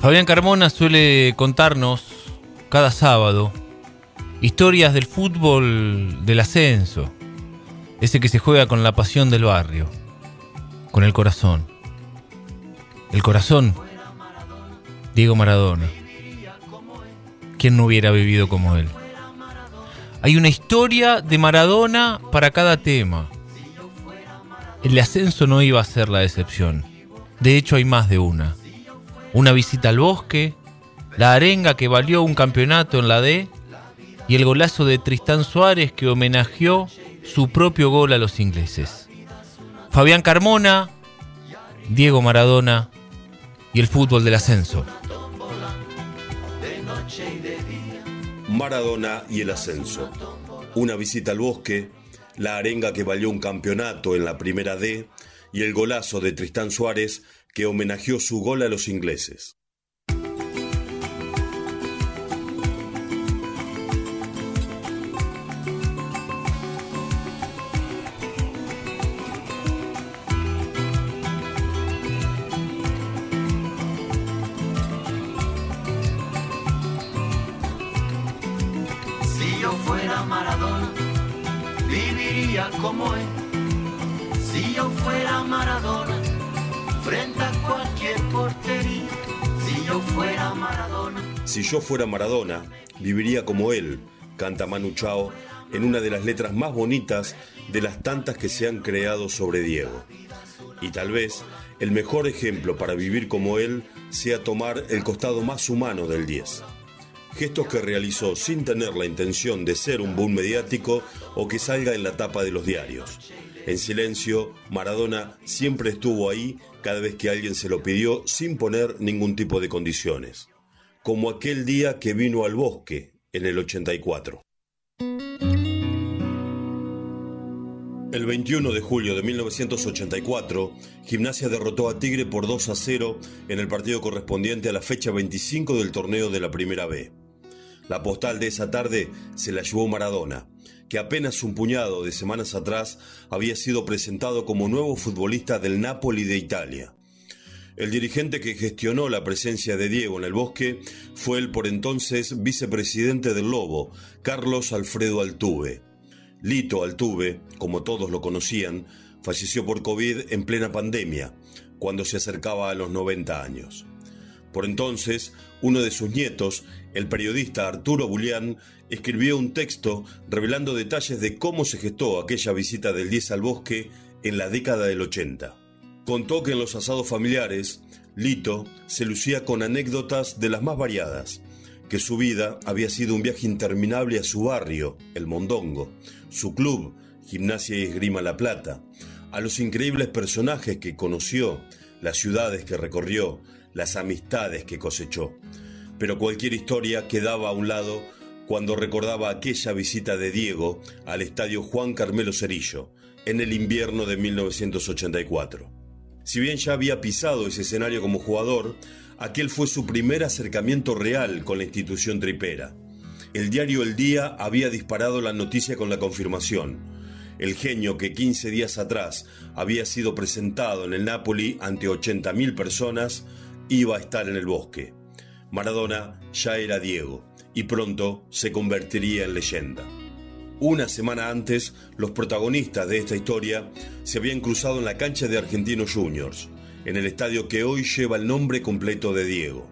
Fabián Carmona suele contarnos cada sábado historias del fútbol del ascenso, ese que se juega con la pasión del barrio, con el corazón. El corazón, Diego Maradona. ¿Quién no hubiera vivido como él? Hay una historia de Maradona para cada tema. El ascenso no iba a ser la excepción. De hecho, hay más de una una visita al bosque, la arenga que valió un campeonato en la D y el golazo de Tristán Suárez que homenajeó su propio gol a los ingleses. Fabián Carmona, Diego Maradona y el fútbol del ascenso. Maradona y el ascenso. Una visita al bosque, la arenga que valió un campeonato en la primera D y el golazo de Tristán Suárez que homenajeó su gol a los ingleses. Si yo fuera Maradona, viviría como él. Si yo fuera Maradona, frente a cualquier portería. Si yo fuera Maradona. Si yo fuera Maradona, viviría como él, canta Manu Chao en una de las letras más bonitas de las tantas que se han creado sobre Diego. Y tal vez el mejor ejemplo para vivir como él sea tomar el costado más humano del 10. Gestos que realizó sin tener la intención de ser un boom mediático o que salga en la tapa de los diarios. En silencio, Maradona siempre estuvo ahí cada vez que alguien se lo pidió sin poner ningún tipo de condiciones. Como aquel día que vino al bosque en el 84. El 21 de julio de 1984, Gimnasia derrotó a Tigre por 2 a 0 en el partido correspondiente a la fecha 25 del torneo de la Primera B. La postal de esa tarde se la llevó Maradona, que apenas un puñado de semanas atrás había sido presentado como nuevo futbolista del Napoli de Italia. El dirigente que gestionó la presencia de Diego en el bosque fue el por entonces vicepresidente del Lobo, Carlos Alfredo Altuve. Lito Altuve, como todos lo conocían, falleció por COVID en plena pandemia, cuando se acercaba a los 90 años. Por entonces, uno de sus nietos, el periodista Arturo Bulián, escribió un texto revelando detalles de cómo se gestó aquella visita del 10 al bosque en la década del 80. Contó que en los asados familiares, Lito se lucía con anécdotas de las más variadas, que su vida había sido un viaje interminable a su barrio, el Mondongo, su club, Gimnasia y Esgrima La Plata, a los increíbles personajes que conoció, las ciudades que recorrió, las amistades que cosechó. Pero cualquier historia quedaba a un lado cuando recordaba aquella visita de Diego al estadio Juan Carmelo Cerillo en el invierno de 1984. Si bien ya había pisado ese escenario como jugador, aquel fue su primer acercamiento real con la institución tripera. El diario El Día había disparado la noticia con la confirmación. El genio que 15 días atrás había sido presentado en el Napoli ante 80.000 personas iba a estar en el bosque. Maradona ya era Diego y pronto se convertiría en leyenda. Una semana antes, los protagonistas de esta historia se habían cruzado en la cancha de Argentinos Juniors, en el estadio que hoy lleva el nombre completo de Diego.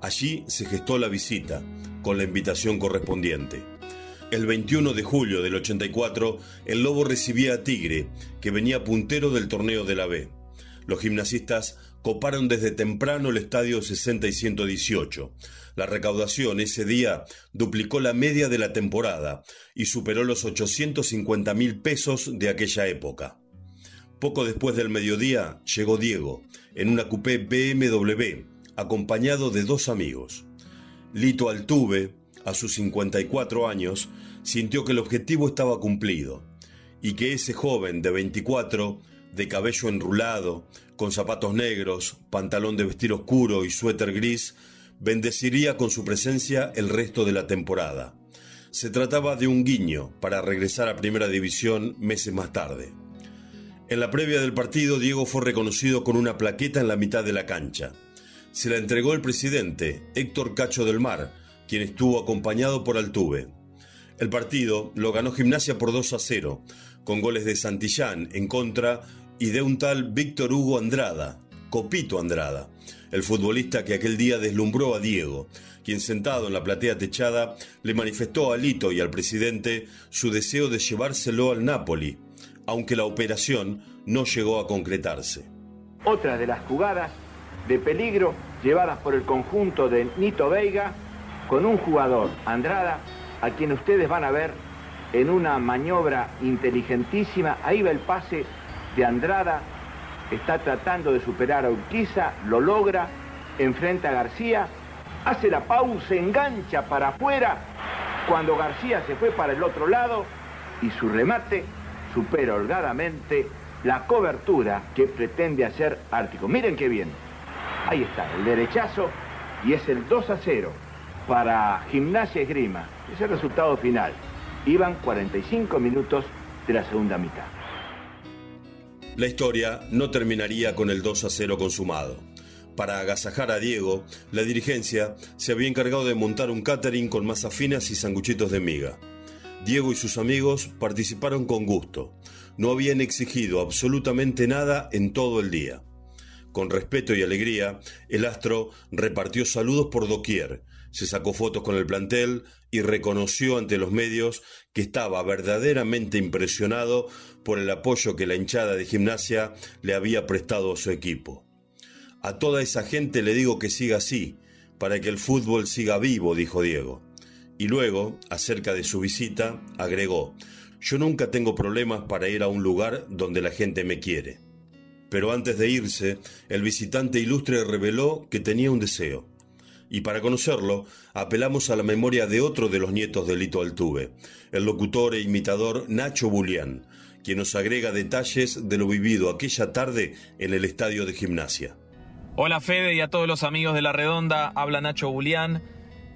Allí se gestó la visita, con la invitación correspondiente. El 21 de julio del 84, el Lobo recibía a Tigre, que venía puntero del torneo de la B. Los gimnasistas coparon desde temprano el estadio 60 y 118. La recaudación ese día duplicó la media de la temporada y superó los 850 mil pesos de aquella época. Poco después del mediodía llegó Diego en una coupé BMW, acompañado de dos amigos. Lito Altuve, a sus 54 años, sintió que el objetivo estaba cumplido y que ese joven de 24 de cabello enrulado, con zapatos negros, pantalón de vestir oscuro y suéter gris, bendeciría con su presencia el resto de la temporada. Se trataba de un guiño para regresar a Primera División meses más tarde. En la previa del partido, Diego fue reconocido con una plaqueta en la mitad de la cancha. se la entregó el presidente, Héctor Cacho del Mar, quien estuvo acompañado por Altuve. El partido lo ganó Gimnasia por 2 a 0, con goles de Santillán en contra y de un tal Víctor Hugo Andrada, Copito Andrada, el futbolista que aquel día deslumbró a Diego, quien sentado en la platea techada le manifestó a Lito y al presidente su deseo de llevárselo al Napoli, aunque la operación no llegó a concretarse. Otra de las jugadas de peligro llevadas por el conjunto de Nito Veiga con un jugador, Andrada, a quien ustedes van a ver en una maniobra inteligentísima. Ahí va el pase de Andrada, está tratando de superar a Urquiza, lo logra, enfrenta a García, hace la pausa, engancha para afuera, cuando García se fue para el otro lado y su remate supera holgadamente la cobertura que pretende hacer Ártico. Miren qué bien. Ahí está, el derechazo y es el 2 a 0 para Gimnasia Esgrima. Es el resultado final. Iban 45 minutos de la segunda mitad. La historia no terminaría con el 2 a 0 consumado. Para agasajar a Diego, la dirigencia se había encargado de montar un catering con masas finas y sanguchitos de miga. Diego y sus amigos participaron con gusto. No habían exigido absolutamente nada en todo el día. Con respeto y alegría, el astro repartió saludos por doquier, se sacó fotos con el plantel y reconoció ante los medios que estaba verdaderamente impresionado por el apoyo que la hinchada de gimnasia le había prestado a su equipo. A toda esa gente le digo que siga así, para que el fútbol siga vivo, dijo Diego. Y luego, acerca de su visita, agregó, yo nunca tengo problemas para ir a un lugar donde la gente me quiere. Pero antes de irse, el visitante ilustre reveló que tenía un deseo. Y para conocerlo, apelamos a la memoria de otro de los nietos de Lito Altuve, el locutor e imitador Nacho Bulián, quien nos agrega detalles de lo vivido aquella tarde en el estadio de gimnasia. Hola Fede y a todos los amigos de La Redonda, habla Nacho Bulián,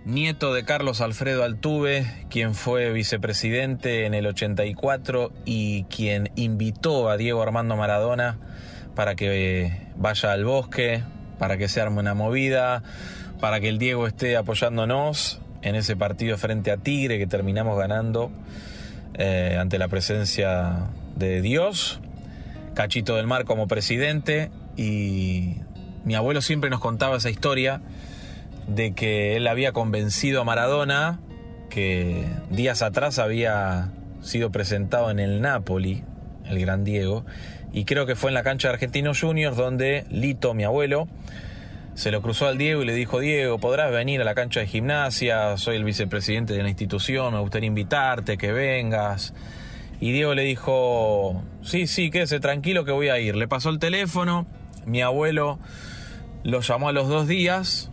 nieto de Carlos Alfredo Altuve, quien fue vicepresidente en el 84 y quien invitó a Diego Armando Maradona para que vaya al bosque, para que se arme una movida, para que el Diego esté apoyándonos en ese partido frente a Tigre que terminamos ganando eh, ante la presencia de Dios, Cachito del Mar como presidente. Y mi abuelo siempre nos contaba esa historia de que él había convencido a Maradona que días atrás había sido presentado en el Napoli, el gran Diego, y creo que fue en la cancha de Argentinos Juniors donde Lito, mi abuelo, se lo cruzó al Diego y le dijo, Diego, podrás venir a la cancha de gimnasia, soy el vicepresidente de la institución, me gustaría invitarte, que vengas. Y Diego le dijo, sí, sí, quédese tranquilo que voy a ir. Le pasó el teléfono, mi abuelo lo llamó a los dos días,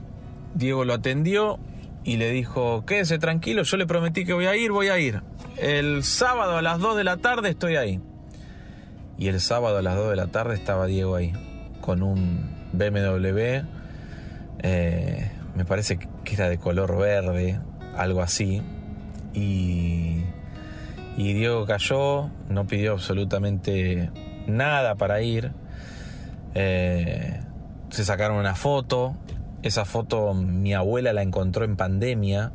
Diego lo atendió y le dijo, quédese tranquilo, yo le prometí que voy a ir, voy a ir. El sábado a las 2 de la tarde estoy ahí. Y el sábado a las 2 de la tarde estaba Diego ahí, con un BMW, eh, me parece que era de color verde, algo así. Y, y Diego cayó, no pidió absolutamente nada para ir. Eh, se sacaron una foto. Esa foto mi abuela la encontró en pandemia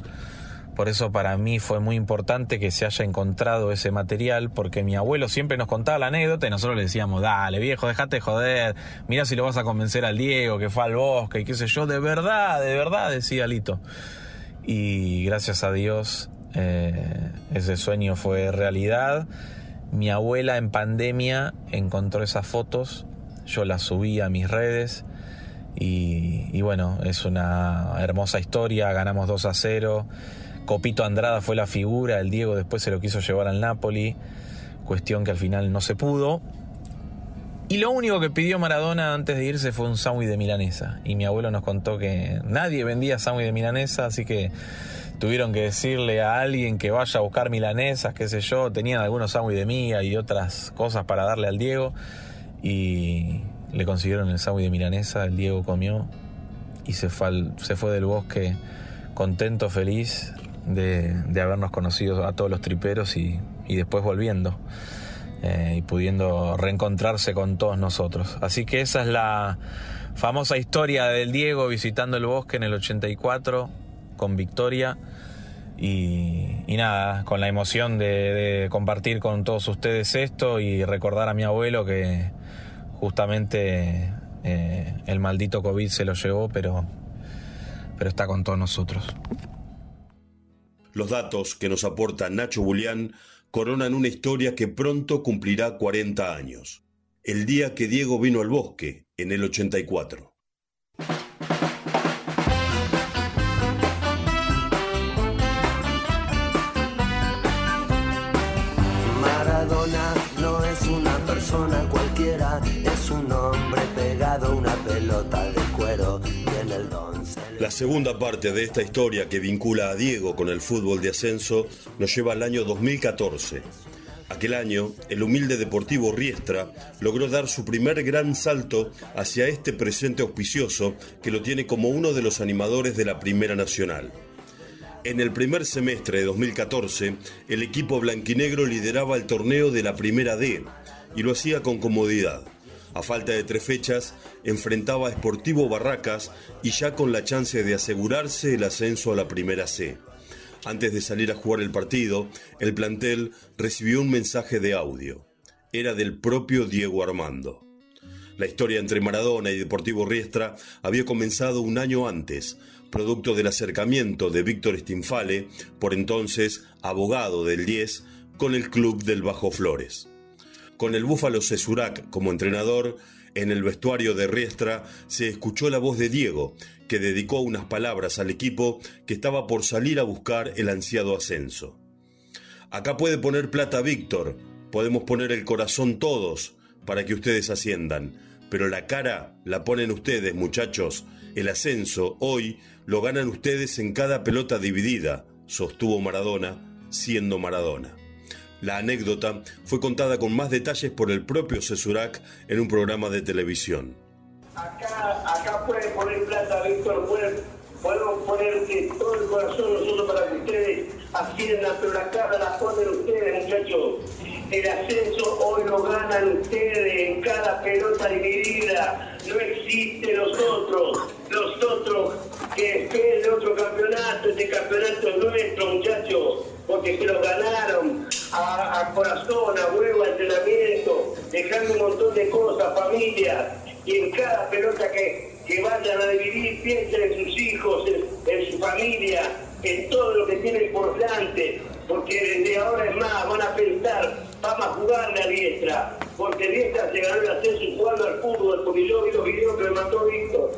por eso para mí fue muy importante que se haya encontrado ese material, porque mi abuelo siempre nos contaba la anécdota y nosotros le decíamos, dale viejo, déjate joder, mira si lo vas a convencer al Diego, que fue al bosque y qué sé yo, de verdad, de verdad, decía Lito. Y gracias a Dios eh, ese sueño fue realidad. Mi abuela en pandemia encontró esas fotos, yo las subí a mis redes. Y, y, bueno, es una hermosa historia, ganamos 2 a 0. Copito Andrada fue la figura, el Diego después se lo quiso llevar al Napoli, cuestión que al final no se pudo. Y lo único que pidió Maradona antes de irse fue un sándwich de milanesa. Y mi abuelo nos contó que nadie vendía sándwich de milanesa, así que tuvieron que decirle a alguien que vaya a buscar milanesas, qué sé yo. Tenían algunos sándwich de miga y otras cosas para darle al Diego. Y le consiguieron el sándwich de milanesa, el Diego comió y se fue, se fue del bosque contento, feliz, de, habernos conocido a todos los triperos y, después volviendo. eh, y pudiendo reencontrarse con todos nosotros. Así que esa es la famosa historia del Diego visitando el bosque en el 84 con Victoria. Y, nada, con la emoción de, compartir con todos ustedes esto y recordar a mi abuelo que justamente eh, el maldito COVID se lo llevó, pero, pero está con todos nosotros. Los datos que nos aporta Nacho Bulián coronan una historia que pronto cumplirá 40 años. El día que Diego vino al bosque, en el 84. Maradona no es una persona cualquiera, es un hombre pegado a una pelota de la segunda parte de esta historia que vincula a Diego con el fútbol de ascenso nos lleva al año 2014. Aquel año, el humilde Deportivo Riestra logró dar su primer gran salto hacia este presente auspicioso que lo tiene como uno de los animadores de la Primera Nacional. En el primer semestre de 2014, el equipo blanquinegro lideraba el torneo de la Primera D y lo hacía con comodidad. A falta de tres fechas, enfrentaba a Sportivo Barracas y ya con la chance de asegurarse el ascenso a la Primera C. Antes de salir a jugar el partido, el plantel recibió un mensaje de audio. Era del propio Diego Armando. La historia entre Maradona y Deportivo Riestra había comenzado un año antes, producto del acercamiento de Víctor Stinfale, por entonces abogado del 10, con el club del Bajo Flores. Con el Búfalo Cesurac como entrenador, en el vestuario de Riestra se escuchó la voz de Diego, que dedicó unas palabras al equipo que estaba por salir a buscar el ansiado ascenso. Acá puede poner plata Víctor, podemos poner el corazón todos para que ustedes asciendan, pero la cara la ponen ustedes, muchachos. El ascenso hoy lo ganan ustedes en cada pelota dividida, sostuvo Maradona, siendo Maradona. La anécdota fue contada con más detalles por el propio Cesurac en un programa de televisión. Acá, acá pueden poner plata, Víctor, podemos poner todo el corazón nosotros para que ustedes asciendan, pero la cara la ponen ustedes, muchachos. El ascenso hoy lo ganan ustedes en cada pelota dividida. No existe los otros, los otros que esperen otro campeonato. Este campeonato es nuestro, muchachos, porque se lo ganaron a, corazón, a huevo, a entrenamiento, dejando un montón de cosas, familia. Y en cada pelota que, que vayan a dividir, piensen en sus hijos, en, su familia, en todo lo que tienen por delante, porque desde ahora es más, van a pensar vamos a jugarle a diestra, porque diestra se ganó el ascenso jugando al fútbol, porque yo vi los videos que me mandó Víctor.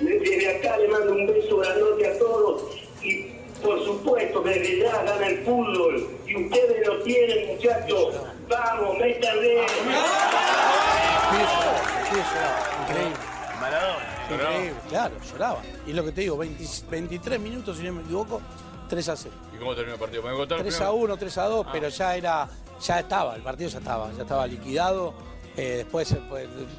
Desde acá le mando un beso grande a todos y por supuesto que desde ya gana el fútbol y ustedes lo tienen muchachos, vamos, métanle. Increíble. Maradona. Increíble, claro, lloraba. Y es lo que te digo, 23 minutos, si no me equivoco, 3 a 0. ¿Y cómo terminó el partido? 3 a 1, 3 a 2, pero ya era ya estaba, el partido ya estaba, ya estaba liquidado. Eh, después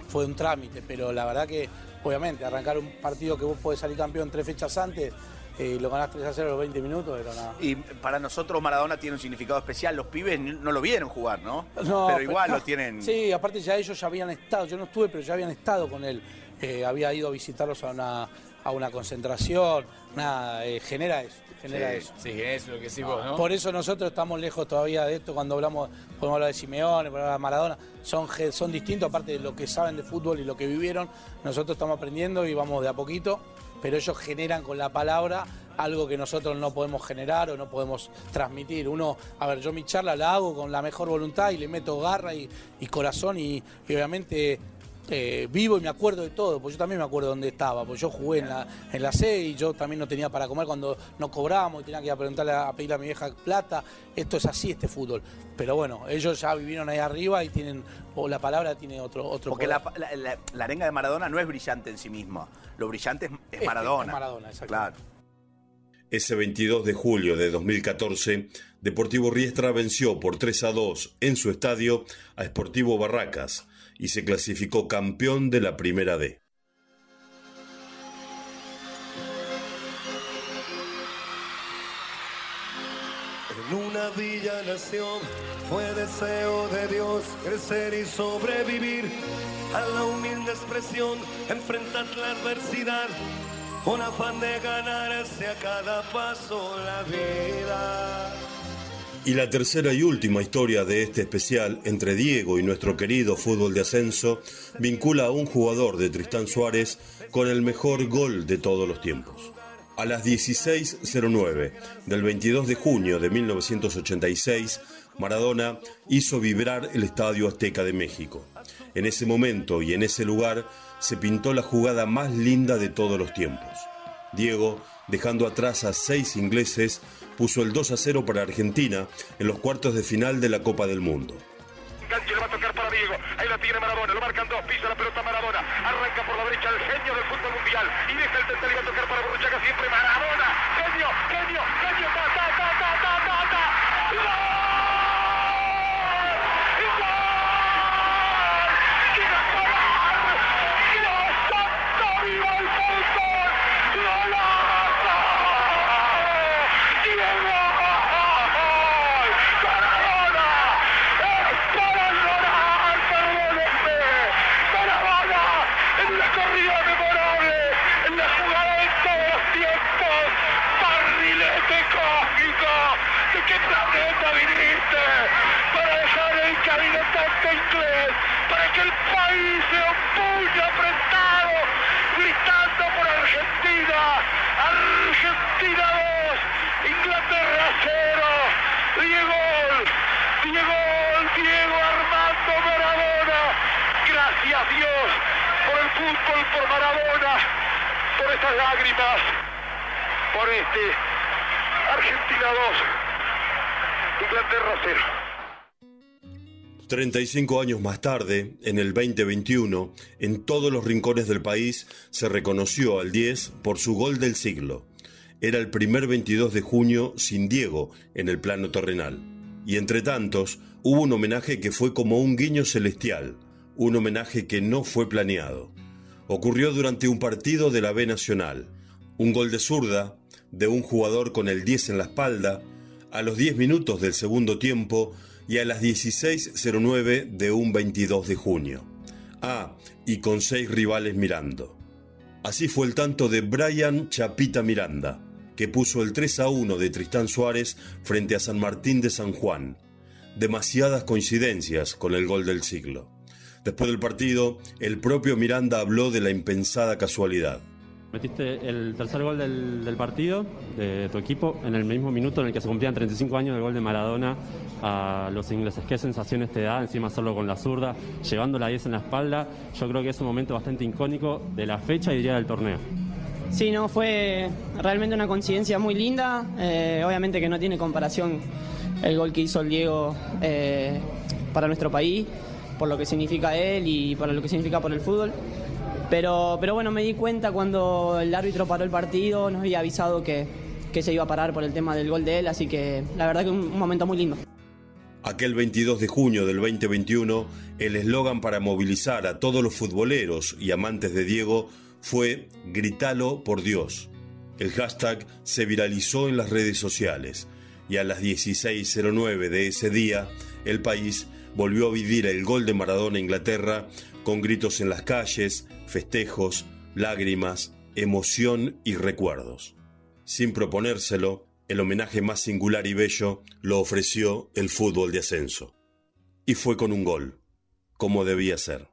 fue, un trámite, pero la verdad que, obviamente, arrancar un partido que vos podés salir campeón tres fechas antes y eh, lo ganás 3 a 0 a los 20 minutos, pero nada. Y para nosotros Maradona tiene un significado especial. Los pibes no lo vieron jugar, ¿no? pero igual lo tienen. Sí, aparte ya ellos ya habían estado, yo no estuve, pero ya habían estado con él. Eh, había ido a visitarlos a una, a una concentración, nada, genera eso genera eso. Sí, es lo que sí vos, ¿no? Por eso nosotros estamos lejos todavía de esto cuando hablamos, podemos hablar de Simeone, podemos hablar de Maradona, son, son distintos, aparte de lo que saben de fútbol y lo que vivieron, nosotros estamos aprendiendo y vamos de a poquito, pero ellos generan con la palabra algo que nosotros no podemos generar o no podemos transmitir. Uno, a ver, yo mi charla la hago con la mejor voluntad y le meto garra y, corazón y obviamente eh, vivo y me acuerdo de todo, porque yo también me acuerdo dónde estaba, porque yo jugué en la, en la C y yo también no tenía para comer cuando nos cobramos y tenía que ir a preguntarle a, pedirle a mi vieja plata. Esto es así, este fútbol. Pero bueno, ellos ya vivieron ahí arriba y tienen, o la palabra tiene otro, otro Porque la, la, arenga de Maradona no es brillante en sí misma, lo brillante es, Maradona. Es Maradona, Claro. Ese 22 de julio de 2014, Deportivo Riestra venció por 3 a 2 en su estadio a Sportivo Barracas y se clasificó campeón de la Primera D. En una villa nación fue deseo de Dios crecer y sobrevivir a la humilde expresión, enfrentar la adversidad, con afán de ganarse a cada paso la vida. Y la tercera y última historia de este especial entre Diego y nuestro querido fútbol de ascenso vincula a un jugador de Tristán Suárez con el mejor gol de todos los tiempos. A las 16.09 del 22 de junio de 1986, Maradona hizo vibrar el Estadio Azteca de México. En ese momento y en ese lugar se pintó la jugada más linda de todos los tiempos. Diego, dejando atrás a seis ingleses, puso el 2 a 0 para Argentina en los cuartos de final de la Copa del Mundo. Gancho va a tocar para Diego. Ahí la tiene Maradona. Lo marcan dos. Pisa la pelota Maradona. Arranca por la derecha el genio del fútbol mundial. Y deja el tentar y va a tocar para Borruchaga siempre. Maradona. Genio, genio, genio. Ta, ta, ta, ta, ta, ta, ta. ¡Gol! para que el país se opulle apretado, gritando por Argentina. Argentina 2, Inglaterra 0. Diego, Diego, Diego Armando Maradona. Gracias Dios por el fútbol, por Maradona, por estas lágrimas, por este Argentina 2, Inglaterra 0. 35 años más tarde, en el 2021, en todos los rincones del país se reconoció al 10 por su gol del siglo. Era el primer 22 de junio sin Diego en el plano terrenal. Y entre tantos, hubo un homenaje que fue como un guiño celestial, un homenaje que no fue planeado. Ocurrió durante un partido de la B Nacional. Un gol de zurda, de un jugador con el 10 en la espalda, a los 10 minutos del segundo tiempo, y a las 16.09 de un 22 de junio. Ah, y con seis rivales mirando. Así fue el tanto de Brian Chapita Miranda, que puso el 3 a 1 de Tristán Suárez frente a San Martín de San Juan. Demasiadas coincidencias con el gol del siglo. Después del partido, el propio Miranda habló de la impensada casualidad. Metiste el tercer gol del, partido de tu equipo en el mismo minuto en el que se cumplían 35 años del gol de Maradona a los ingleses. ¿Qué sensaciones te da encima hacerlo con la zurda, llevando la 10 en la espalda? Yo creo que es un momento bastante icónico de la fecha y diría del torneo. Sí, no, fue realmente una coincidencia muy linda. Eh, obviamente que no tiene comparación el gol que hizo el Diego eh, para nuestro país, por lo que significa él y para lo que significa por el fútbol. Pero, pero bueno, me di cuenta cuando el árbitro paró el partido, nos había avisado que, que se iba a parar por el tema del gol de él, así que la verdad que un, un momento muy lindo. Aquel 22 de junio del 2021, el eslogan para movilizar a todos los futboleros y amantes de Diego fue Gritalo por Dios. El hashtag se viralizó en las redes sociales y a las 16.09 de ese día, el país volvió a vivir el gol de Maradona a Inglaterra con gritos en las calles, festejos, lágrimas, emoción y recuerdos. Sin proponérselo, el homenaje más singular y bello lo ofreció el fútbol de ascenso. Y fue con un gol, como debía ser.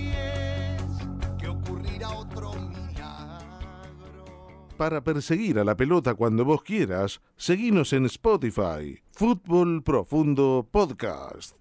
Para perseguir a la pelota cuando vos quieras, seguinos en Spotify, Fútbol Profundo Podcast.